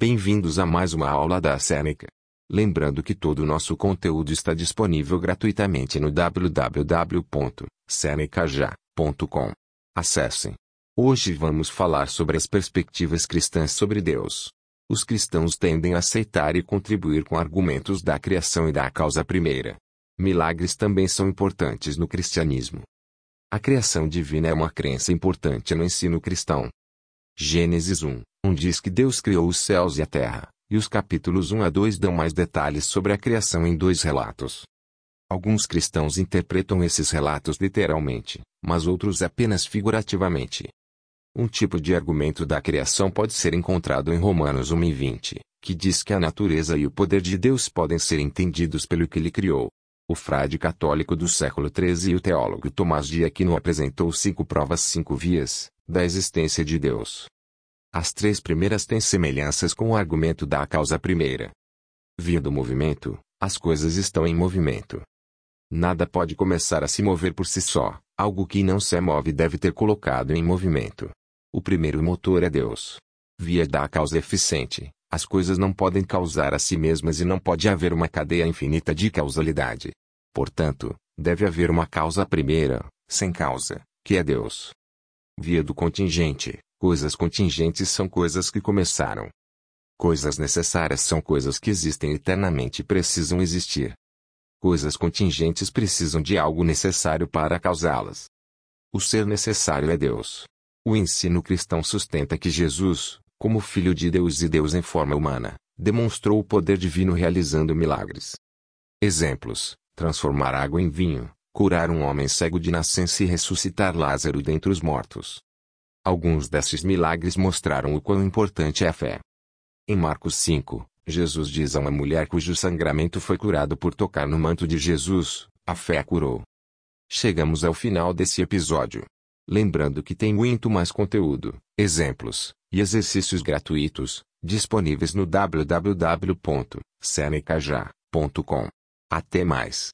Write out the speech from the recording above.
Bem-vindos a mais uma aula da Seneca. Lembrando que todo o nosso conteúdo está disponível gratuitamente no www.senecaja.com. Acessem. Hoje vamos falar sobre as perspectivas cristãs sobre Deus. Os cristãos tendem a aceitar e contribuir com argumentos da criação e da causa primeira. Milagres também são importantes no cristianismo. A criação divina é uma crença importante no ensino cristão. Gênesis 1, 1 diz que Deus criou os céus e a terra, e os capítulos 1 a 2 dão mais detalhes sobre a criação em dois relatos. Alguns cristãos interpretam esses relatos literalmente, mas outros apenas figurativamente. Um tipo de argumento da criação pode ser encontrado em Romanos 1 e 20, que diz que a natureza e o poder de Deus podem ser entendidos pelo que ele criou. O frade católico do século XIII e o teólogo Tomás de Aquino apresentou cinco provas cinco vias, da existência de Deus. As três primeiras têm semelhanças com o argumento da causa primeira. Via do movimento, as coisas estão em movimento. Nada pode começar a se mover por si só, algo que não se move deve ter colocado em movimento. O primeiro motor é Deus. Via da causa eficiente, as coisas não podem causar a si mesmas e não pode haver uma cadeia infinita de causalidade. Portanto, deve haver uma causa primeira, sem causa, que é Deus. Via do contingente, coisas contingentes são coisas que começaram. Coisas necessárias são coisas que existem eternamente e precisam existir. Coisas contingentes precisam de algo necessário para causá-las. O ser necessário é Deus. O ensino cristão sustenta que Jesus, como Filho de Deus e Deus em forma humana, demonstrou o poder divino realizando milagres. Exemplos: transformar água em vinho, curar um homem cego de nascença e ressuscitar Lázaro dentre os mortos. Alguns desses milagres mostraram o quão importante é a fé. Em Marcos 5, Jesus diz a uma mulher cujo sangramento foi curado por tocar no manto de Jesus: a fé a curou. Chegamos ao final desse episódio. Lembrando que tem muito mais conteúdo, exemplos e exercícios gratuitos disponíveis no www.senecaja.com. Até mais.